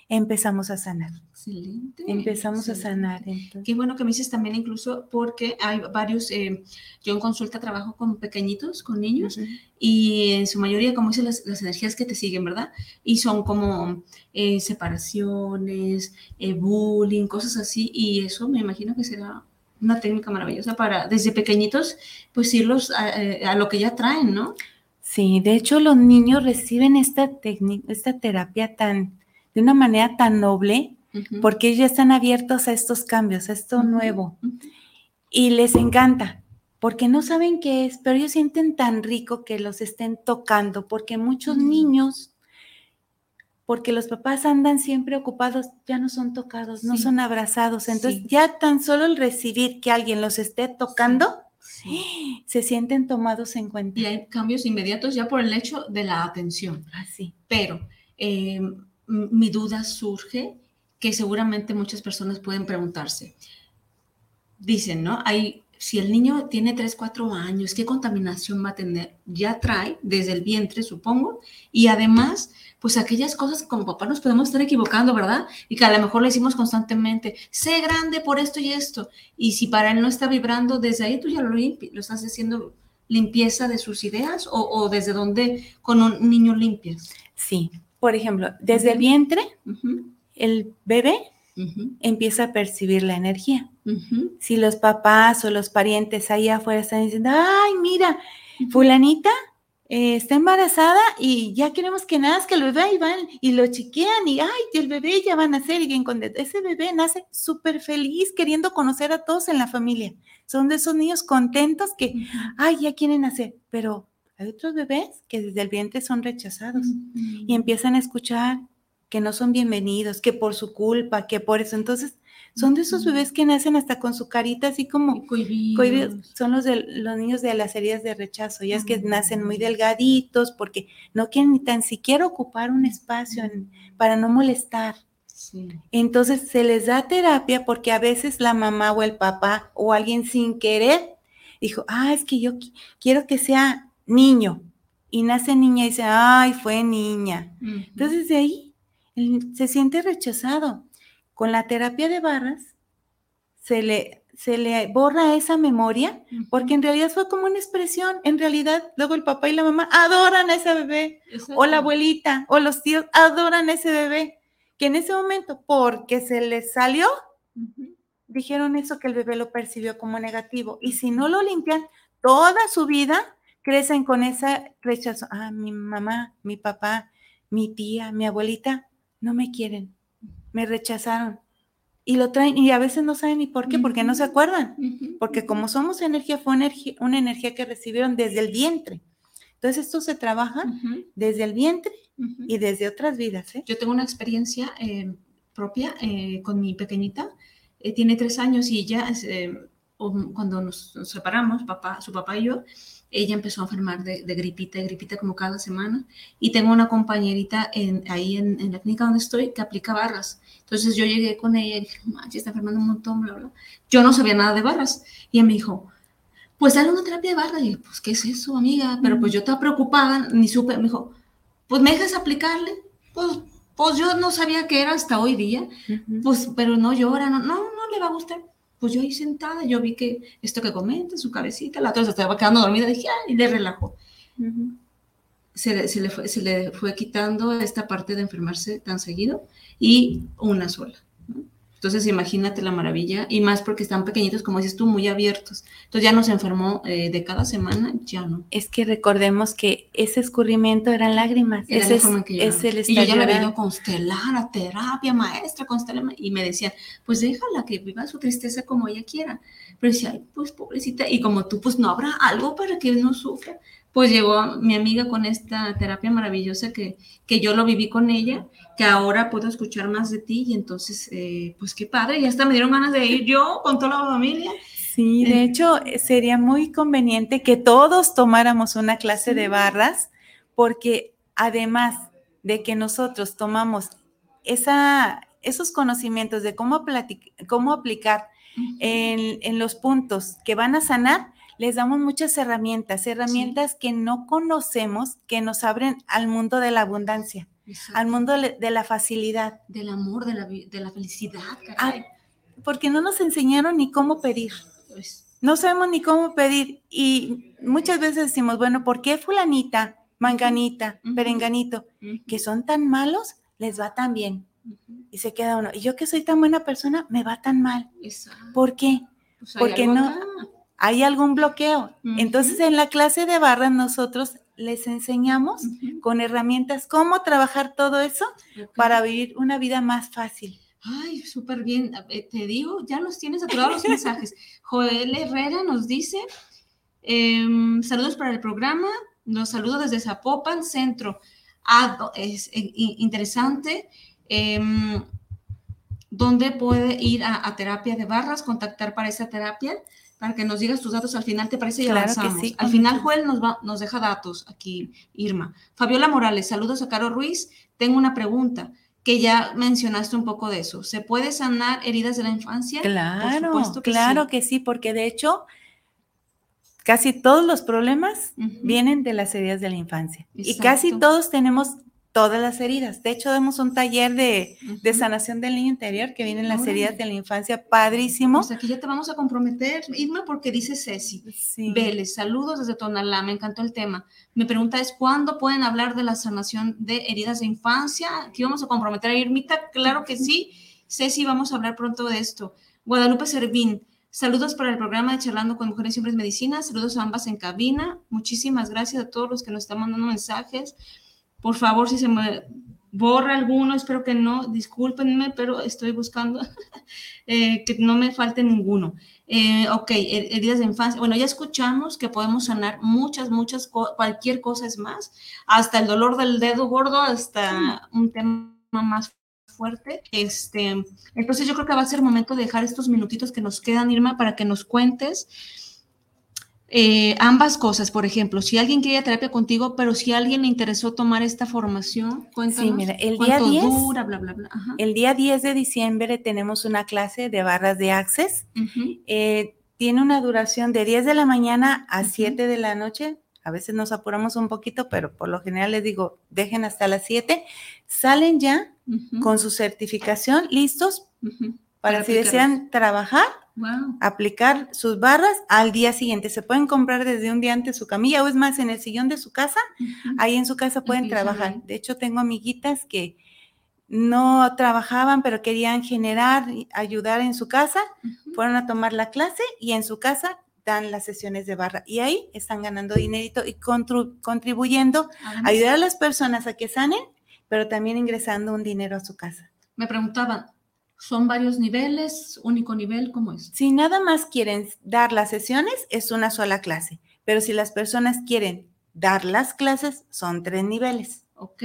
empezamos a sanar. Excelente. Empezamos a sanar. Qué bueno que me dices también incluso porque hay varios, eh, yo en consulta trabajo con pequeñitos, con niños, y en su mayoría, como dicen, las, energías que te siguen, ¿verdad? Y son como eh, separaciones, eh, bullying, cosas así, y eso me imagino que será una técnica maravillosa para desde pequeñitos, pues irlos eh, a, lo que ya traen, ¿no? Sí, de hecho los niños reciben esta técnica, esta terapia tan, de una manera tan noble, porque ellos ya están abiertos a estos cambios, a esto nuevo, y les encanta, porque no saben qué es, pero ellos sienten tan rico que los estén tocando, porque muchos niños porque los papás andan siempre ocupados, ya no son tocados, no son abrazados. Entonces, ya tan solo el recibir que alguien los esté tocando, se sienten tomados en cuenta. Y hay cambios inmediatos ya por el hecho de la atención. Así. Ah, Pero eh, mi duda surge que seguramente muchas personas pueden preguntarse, dicen, ¿no? Hay, si el niño tiene 3, 4 años, ¿qué contaminación va a tener? Ya trae desde el vientre, supongo, y además, pues aquellas cosas como papá nos podemos estar equivocando, ¿verdad? Y que a lo mejor le decimos constantemente, sé grande por esto y esto, y si para él no está vibrando, desde ahí tú ya lo, lo estás haciendo limpieza de sus ideas o, desde dónde con un niño limpias? Sí, por ejemplo, desde el vientre, el bebé empieza a percibir la energía. Si los papás o los parientes ahí afuera están diciendo, ay, mira, fulanita eh, está embarazada y ya queremos que nazca el bebé y van y lo chiquean y, ay, el bebé ya va a nacer y bien con ese bebé nace súper feliz queriendo conocer a todos en la familia. Son de esos niños contentos que, ay, ya quieren nacer, pero hay otros bebés que desde el vientre son rechazados y empiezan a escuchar que no son bienvenidos, que por su culpa, que por eso. Entonces, son de esos bebés que nacen hasta con su carita así como Son los, de, los niños de las heridas de rechazo, ya es que nacen muy delgaditos porque no quieren ni tan siquiera ocupar un espacio para no molestar. Entonces se les da terapia porque a veces la mamá o el papá o alguien sin querer dijo, ah, es que yo quiero que sea niño. Y nace niña y dice, ay, fue niña. Entonces de ahí se siente rechazado. Con la terapia de barras se le, se le borra esa memoria porque en realidad fue como una expresión. En realidad, luego el papá y la mamá adoran a ese bebé, o la abuelita, o los tíos adoran a ese bebé, que en ese momento, porque se les salió, dijeron eso que el bebé lo percibió como negativo. Y si no lo limpian, toda su vida crecen con ese rechazo. Ah, mi mamá, mi papá, mi tía, mi abuelita no me quieren me rechazaron. Y lo traen, y a veces no saben ni por qué, porque no se acuerdan. Porque como somos energía, fue energía, una energía que recibieron desde el vientre. Entonces esto se trabaja desde el vientre y desde otras vidas. ¿eh? Yo tengo una experiencia eh, propia eh, con mi pequeñita. tiene tres años y ya cuando nos, nos, separamos, papá, su papá y yo, ella empezó a enfermar de, gripita y gripita como cada semana. Y tengo una compañerita en, ahí en, la clínica donde estoy que aplica barras. Entonces yo llegué con ella y dije, manches, está enfermando un montón, bla, bla. Yo no sabía nada de barras. Y ella me dijo, pues dale una terapia de barras. Y yo, pues, ¿qué es eso, amiga? Pero pues yo estaba preocupada, ni supe. Me dijo, pues me dejas aplicarle. Pues, pues yo no sabía qué era hasta hoy día. Pues, pero no llora, no, no, no le va a gustar pues yo ahí sentada, yo vi que esto que comenta, su cabecita, la otra se estaba quedando dormida, dije, ay, y le relajó. se, le, se, le fue, se le fue quitando esta parte de enfermarse tan seguido y una sola. Entonces, imagínate la maravilla, y más porque están pequeñitos, como dices tú, muy abiertos. Entonces, ya no se enfermó eh, de cada semana, ya no. Es que recordemos que ese escurrimiento eran lágrimas. ese es, el y yo ya le había constelar, a terapia, maestra, constelar, y me decían, pues déjala que viva su tristeza como ella quiera. Pero decía, ay, pues pobrecita, y como tú, pues no habrá algo para que no sufra pues llegó mi amiga con esta terapia maravillosa que, que yo lo viví con ella, que ahora puedo escuchar más de ti y entonces, eh, pues qué padre, ya hasta me dieron ganas de ir yo con toda la familia. Sí, de eh, hecho sería muy conveniente que todos tomáramos una clase de barras, porque además de que nosotros tomamos esa, esos conocimientos de cómo, cómo aplicar en, en los puntos que van a sanar, les damos muchas herramientas, herramientas que no conocemos, que nos abren al mundo de la abundancia, al mundo de la facilidad. Del amor, de la, felicidad. Ah, porque no nos enseñaron ni cómo pedir. Pues no sabemos ni cómo pedir. Y muchas veces decimos, bueno, ¿por qué fulanita, manganita, perenganito, que son tan malos, les va tan bien? Y se queda uno, y yo que soy tan buena persona, me va tan mal. ¿Por qué? Pues porque no, hay algún bloqueo. Entonces, en la clase de barras nosotros les enseñamos con herramientas cómo trabajar todo eso para vivir una vida más fácil. Ay, súper bien. Te digo, ya nos tienes todos los mensajes. Joel Herrera nos dice, em, saludos para el programa, nos saludo desde Zapopan, centro. Ah, es eh, interesante. Em, ¿Dónde puede ir a, a, terapia de barras, contactar para esa terapia? Para que nos digas tus datos al final, ¿te parece? Y avanzamos. al final, Joel nos, va, nos deja datos aquí, Irma. Fabiola Morales, saludos a Caro Ruiz. Tengo una pregunta. que ya mencionaste un poco de eso. ¿Se puede sanar heridas de la infancia? Claro, claro que sí, porque de hecho casi todos los problemas vienen de las heridas de la infancia. Y casi todos tenemos todas las heridas. De hecho, damos un taller de, sanación del niño interior que vienen las heridas de la infancia, padrísimo. Pues aquí ya te vamos a comprometer, Irma, porque dice Ceci. Vélez, saludos desde Tonalá, me encantó el tema. Mi pregunta es, ¿cuándo pueden hablar de la sanación de heridas de infancia? Aquí vamos a comprometer a Irmita, claro que sí. Ceci, vamos a hablar pronto de esto. Guadalupe Servín, Saludos para el programa de Charlando con Mujeres y Hombres Medicina. Saludos a ambas en cabina. Muchísimas gracias a todos los que nos están mandando mensajes. Por favor, si se me borra alguno, espero que no, discúlpenme, pero estoy buscando eh, que no me falte ninguno. Eh, ok, heridas de infancia. Bueno, ya escuchamos que podemos sanar muchas, muchas, cualquier cosa es más, hasta el dolor del dedo gordo, hasta un tema más fuerte. Este, entonces yo creo que va a ser momento de dejar estos minutitos que nos quedan, Irma, para que nos cuentes eh, ambas cosas, por ejemplo, si alguien quería terapia contigo, pero si alguien le interesó tomar esta formación, cuéntanos. Sí, mira, el día 10, El día 10 de diciembre tenemos una clase de barras de Access. Eh, tiene una duración de 10 de la mañana a 7 de la noche. A veces nos apuramos un poquito, pero por lo general les digo, dejen hasta las 7. Salen ya con su certificación listos para, si desean trabajar aplicar sus barras al día siguiente. Se pueden comprar desde un día antes su camilla o es más en el sillón de su casa. Ahí en su casa pueden trabajar. De hecho, tengo amiguitas que no trabajaban, pero querían generar, ayudar en su casa. Fueron a tomar la clase y en su casa dan las sesiones de barra y ahí están ganando dinerito y contribuyendo a ayudar a las personas a que sanen, pero también ingresando un dinero a su casa. Me preguntaban, ¿Son varios niveles? ¿Único nivel? ¿Cómo es? Si nada más quieren dar las sesiones, es una sola clase. Pero si las personas quieren dar las clases, son tres niveles. Ok.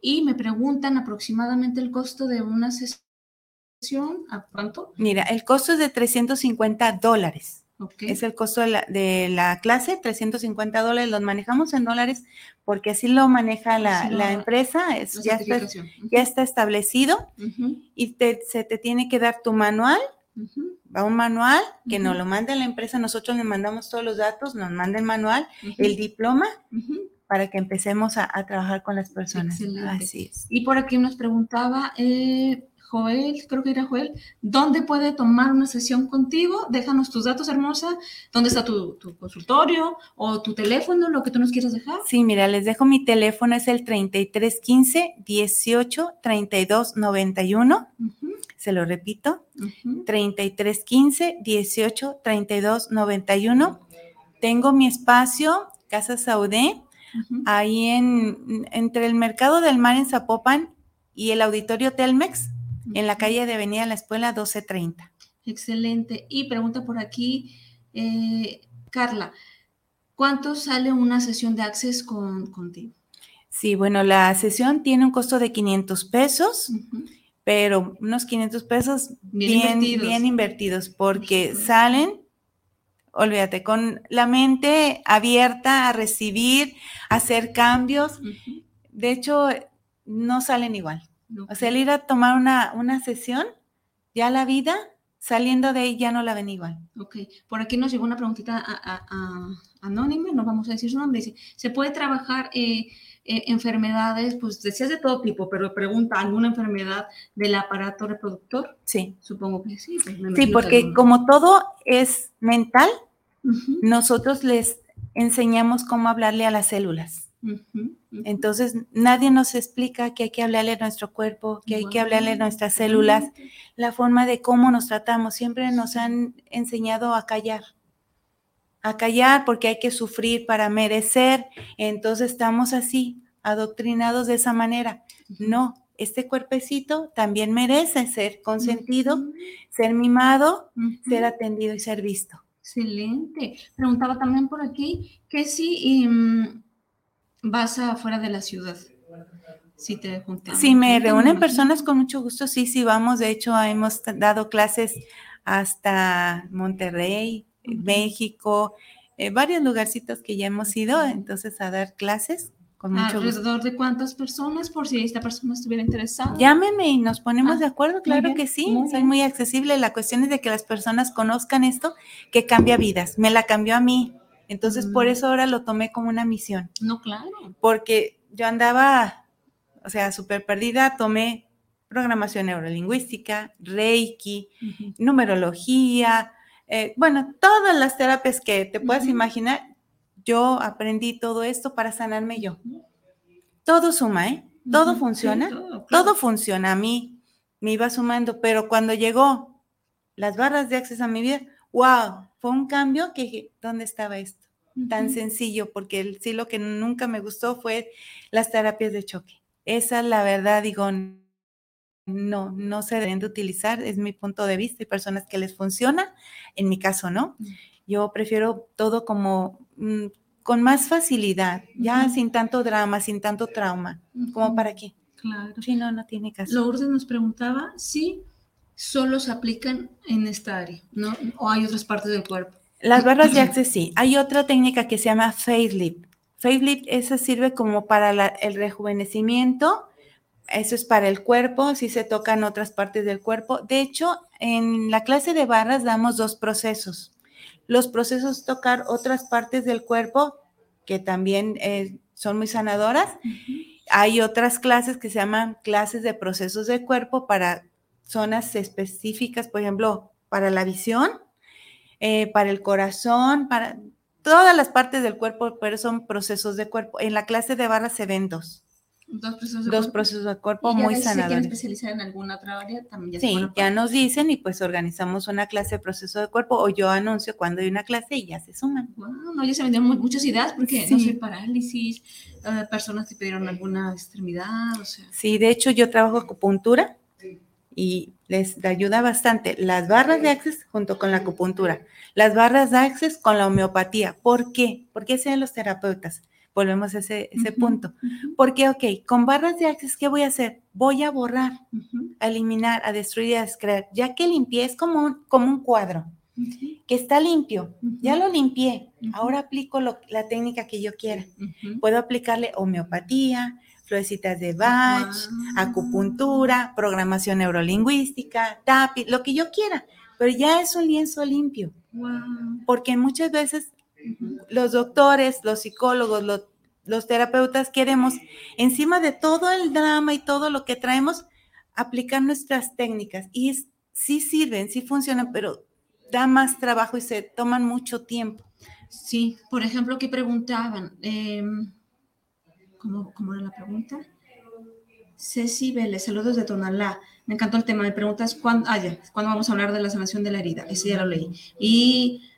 Y me preguntan aproximadamente el costo de una sesión. ¿A cuánto? Mira, el costo es de 350 dólares. Es el costo de la, clase, 350 dólares, los manejamos en dólares porque así lo maneja la, empresa, es, ya, está, ya, está, establecido y se te tiene que dar tu manual, va un manual que nos lo manda la empresa, nosotros le mandamos todos los datos, nos manda el manual, el diploma, para que empecemos a, trabajar con las personas. Así es. Y por aquí nos preguntaba, eh, Joel, creo que era Joel, ¿dónde puede tomar una sesión contigo? Déjanos tus datos, hermosa. ¿Dónde está tu, consultorio o tu teléfono, lo que tú nos quieras dejar? Sí, mira, les dejo mi teléfono, es el 3315 18 32 91. Se lo repito, 3315 18 32 91. Tengo mi espacio, Casa Saudé, ahí en, entre el Mercado del Mar en Zapopan y el Auditorio Telmex en la calle de Avenida La Escuela 1230. Excelente. Y pregunta por aquí, eh, Carla, ¿cuánto sale una sesión de Access con, contigo? Sí, bueno, la sesión tiene un costo de 500 pesos, pero unos 500 pesos bien, bien invertidos, porque salen, olvídate, con la mente abierta a recibir, a hacer cambios. De hecho, no salen igual. O sea, el ir a tomar una, una sesión, ya la vida, saliendo de ahí, ya no la ven igual. Ok, por aquí nos llegó una preguntita anónima, no vamos a decir su nombre, dice, ¿se puede trabajar eh, eh, enfermedades, pues decías de todo tipo, pero pregunta, ¿alguna enfermedad del aparato reproductor? Sí. Supongo que sí. Pues, sí, porque como todo es mental, nosotros les enseñamos cómo hablarle a las células. Entonces, nadie nos explica que hay que hablarle a nuestro cuerpo, que hay que hablarle a nuestras células, la forma de cómo nos tratamos. Siempre nos han enseñado a callar, a callar porque hay que sufrir para merecer. Entonces, estamos así, adoctrinados de esa manera. No, este cuerpecito también merece ser consentido, ser mimado, ser atendido y ser visto. Excelente. Preguntaba también por aquí que si em, vas afuera de la ciudad. Si te juntamos. Si me reúnen personas con mucho gusto, sí, sí, vamos. De hecho, hemos dado clases hasta Monterrey, México, eh, varios lugarcitos que ya hemos ido, entonces a dar clases Con mucho ¿Alrededor de cuántas personas por si esta persona estuviera interesada? Llámeme y nos ponemos Ah, de acuerdo, claro que sí. muy Soy muy accesible. La cuestión es de que las personas conozcan esto, que cambia vidas. Me la cambió a mí. Entonces, por Mm. eso ahora lo tomé como una misión. No, claro. Porque yo andaba, o sea, súper perdida. Tomé programación neurolingüística, Reiki, numerología, eh, bueno, todas las terapias que te puedas imaginar. Yo aprendí todo esto para sanarme yo. Todo suma, ¿eh? Todo funciona. todo, claro. Todo funciona. A mí me iba sumando, pero cuando llegó las barras de acceso a mi vida, wow, fue un cambio que dije, ¿dónde estaba esto? Tan sencillo, porque el, sí lo que nunca me gustó fue las terapias de choque. Esa, la verdad, digo, no, no se deben de utilizar, es mi punto de vista. Hay personas que les funciona, en mi caso no. Mm. Yo prefiero todo como mm, con más facilidad, ya sin tanto drama, sin tanto trauma. ¿Como para qué? Claro. Sí, no, no tiene caso. Lourdes nos preguntaba si solo se aplican en esta área, ¿no? O hay otras partes del cuerpo. Las barras de access sí. Hay otra técnica que se llama facelift. Facelift, esa sirve como para la- el rejuvenecimiento. Eso es para el cuerpo, si se tocan otras partes del cuerpo. De hecho, en la clase de barras damos dos procesos. Los procesos tocar otras partes del cuerpo, que también eh, son muy sanadoras. Hay otras clases que se llaman clases de procesos de cuerpo para zonas específicas, por ejemplo, para la visión, eh, para el corazón, para todas las partes del cuerpo, pero son procesos de cuerpo. En la clase de barras se ven dos, Dos procesos de dos cuerpo. procesos de cuerpo muy si se sanadores. especializar en alguna otra área, también ya se Sí, pueden ya nos dicen y pues organizamos una clase de proceso de cuerpo o yo anuncio cuando hay una clase y ya se suman. Wow, no, ya se vendieron mu- muchas ideas porque, no Sí. sé, parálisis, eh, personas que pidieron alguna extremidad, o sea. Sí, de hecho yo trabajo acupuntura y les ayuda bastante las barras de access junto con la acupuntura, las barras de access con la homeopatía. ¿Por qué? Porque sean los terapeutas. Volvemos a ese, ese punto. Porque, ok, con barras de access, ¿qué voy a hacer? Voy a borrar, a eliminar, a destruir, a descrear. Ya que limpié, es como un, como un cuadro que está limpio. Ya lo limpié. Ahora aplico lo- la técnica que yo quiera. Puedo aplicarle homeopatía, florecitas de Bach, acupuntura, programación neurolingüística, tapping, lo que yo quiera, pero ya es un lienzo limpio, porque muchas veces los doctores, los psicólogos, lo- los terapeutas queremos, encima de todo el drama y todo lo que traemos, aplicar nuestras técnicas. Y es- sí sirven, sí funcionan, pero da más trabajo y se toman mucho tiempo. Sí, por ejemplo, que preguntaban, em, ¿cómo, cómo era la pregunta? Ceci Vélez, saludos de Tonalá. Me encantó el tema. Me preguntas cuándo, ah, ya, ¿cuándo vamos a hablar de la sanación de la herida. Ese ya lo leí. Y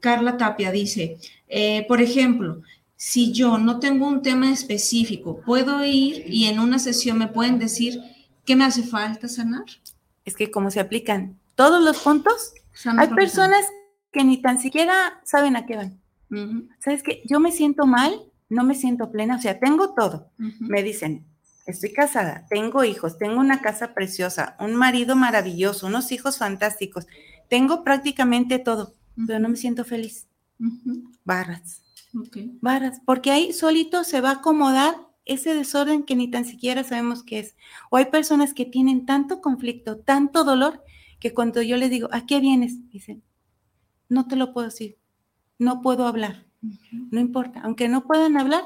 Carla Tapia dice, eh, por ejemplo, si yo no tengo un tema específico, puedo ir y en una sesión me pueden decir qué me hace falta sanar. Es que como se aplican todos los puntos, Sana hay personas que ni tan siquiera saben a qué van. ¿Sabes qué? Yo me siento mal, no me siento plena, o sea, tengo todo. Me dicen, estoy casada, tengo hijos, tengo una casa preciosa, un marido maravilloso, unos hijos fantásticos, tengo prácticamente todo, pero no me siento feliz. Barras, barras, porque ahí solito se va a acomodar ese desorden que ni tan siquiera sabemos qué es. O hay personas que tienen tanto conflicto, tanto dolor, que cuando yo les digo, ¿a qué vienes? Dicen, no te lo puedo decir, no puedo hablar. No importa, aunque no puedan hablar,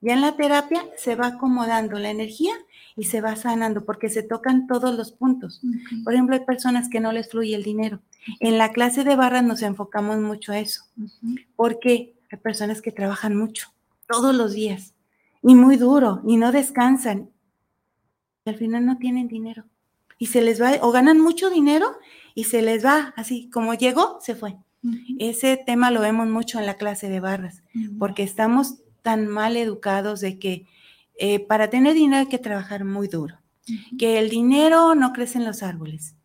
ya en la terapia se va acomodando la energía y se va sanando porque se tocan todos los puntos. Por ejemplo, hay personas que no les fluye el dinero. En la clase de barras nos enfocamos mucho a eso, porque hay personas que trabajan mucho, todos los días, y muy duro, y no descansan, y al final no tienen dinero. Y se les va, o ganan mucho dinero y se les va, así como llegó, se fue. Ese tema lo vemos mucho en la clase de barras porque estamos tan mal educados de que eh, para tener dinero hay que trabajar muy duro, que el dinero no crece en los árboles,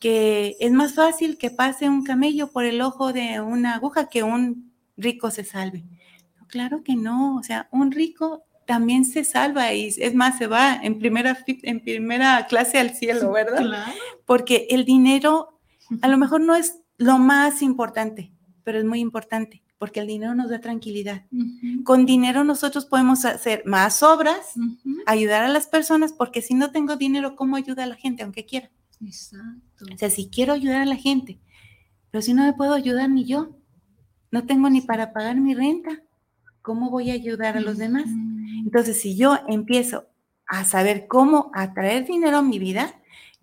que es más fácil que pase un camello por el ojo de una aguja que un rico se salve. Claro que no, o sea, un rico también se salva y es más, se va en primera, en primera clase al cielo, ¿verdad? Claro. Porque el dinero a lo mejor no es lo más importante, pero es muy importante porque el dinero nos da tranquilidad. Con dinero nosotros podemos hacer más obras, ayudar a las personas, porque si no tengo dinero, ¿cómo ayuda a la gente, aunque quiera? Exacto. O sea, si quiero ayudar a la gente, pero si no me puedo ayudar ni yo, no tengo ni para pagar mi renta, ¿cómo voy a ayudar a los demás? Entonces, si yo empiezo a saber cómo atraer dinero a mi vida,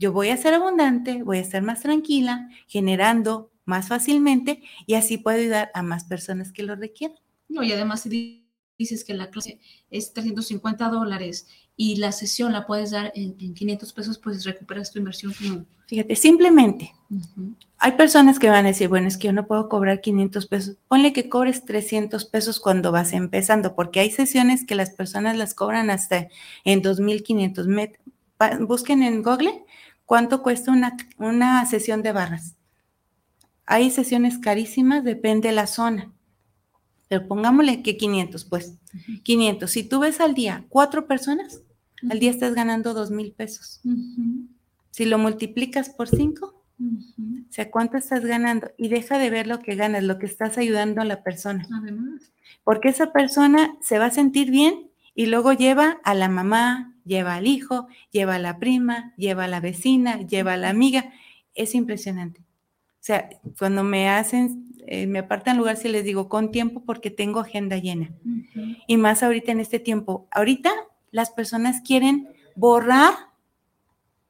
yo voy a ser abundante, voy a ser más tranquila, generando más fácilmente y así puedo ayudar a más personas que lo requieran. No, y además si dices que la clase es 350 dólares y la sesión la puedes dar en, 500 pesos, pues recuperas tu inversión. Fíjate, simplemente hay personas que van a decir, bueno, es que yo no puedo cobrar 500 pesos. Ponle que cobres 300 pesos cuando vas empezando, porque hay sesiones que las personas las cobran hasta en 2.500. Busquen en Google cuánto cuesta una, una sesión de barras hay sesiones carísimas, depende de la zona. Pero pongámosle que 500, pues. 500. Si tú ves al día cuatro personas, al día estás ganando dos mil pesos. Si lo multiplicas por cinco, o sea, ¿cuánto estás ganando? Y deja de ver lo que ganas, lo que estás ayudando a la persona. Además. Porque esa persona se va a sentir bien y luego lleva a la mamá, lleva al hijo, lleva a la prima, lleva a la vecina, lleva a la amiga. Es impresionante. O sea, cuando me hacen, eh, me apartan lugar, si les digo con tiempo porque tengo agenda llena. Y más ahorita en este tiempo. Ahorita las personas quieren borrar.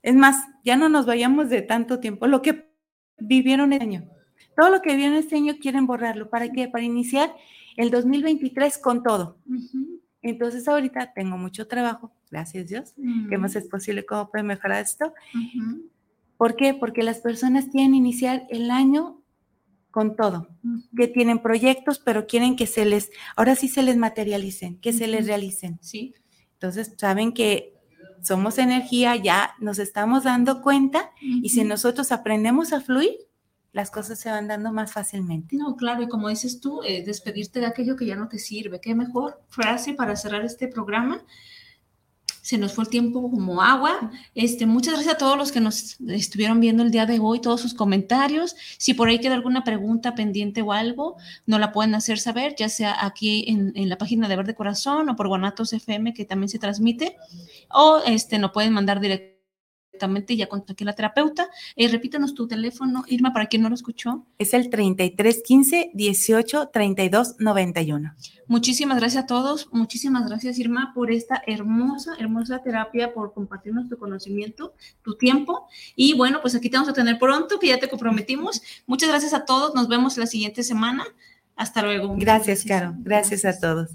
Es más, ya no nos vayamos de tanto tiempo. Lo que vivieron este año. Todo lo que vivieron este año quieren borrarlo. ¿Para qué? Para iniciar el 2023 con todo. Entonces ahorita tengo mucho trabajo, gracias Dios, que más es posible cómo puede mejorar esto. ¿Por qué? Porque las personas quieren iniciar el año con todo, que tienen proyectos, pero quieren que se les, ahora sí se les materialicen, que se les realicen. Sí. Entonces, saben que somos energía, ya nos estamos dando cuenta y si nosotros aprendemos a fluir, las cosas se van dando más fácilmente. No, claro, y como dices tú, eh, despedirte de aquello que ya no te sirve. Qué mejor frase para cerrar este programa se nos fue el tiempo como agua. Este, muchas gracias a todos los que nos estuvieron viendo el día de hoy, todos sus comentarios. Si por ahí queda alguna pregunta pendiente o algo, nos la pueden hacer saber, ya sea aquí en, en la página de Verde Corazón o por Guanatos FM, que también se transmite, o este, nos pueden mandar directamente directamente ya contacté a la terapeuta. Eh, repítanos tu teléfono, Irma, para quien no lo escuchó. Es el 3315 18 32 91. Muchísimas gracias a todos. Muchísimas gracias, Irma, por esta hermosa, hermosa terapia, por compartirnos tu conocimiento, tu tiempo. Y bueno, pues aquí te vamos a tener pronto, que ya te comprometimos. Muchas gracias a todos. Nos vemos la siguiente semana. Hasta luego. Gracias, Caro. gracias. a todos.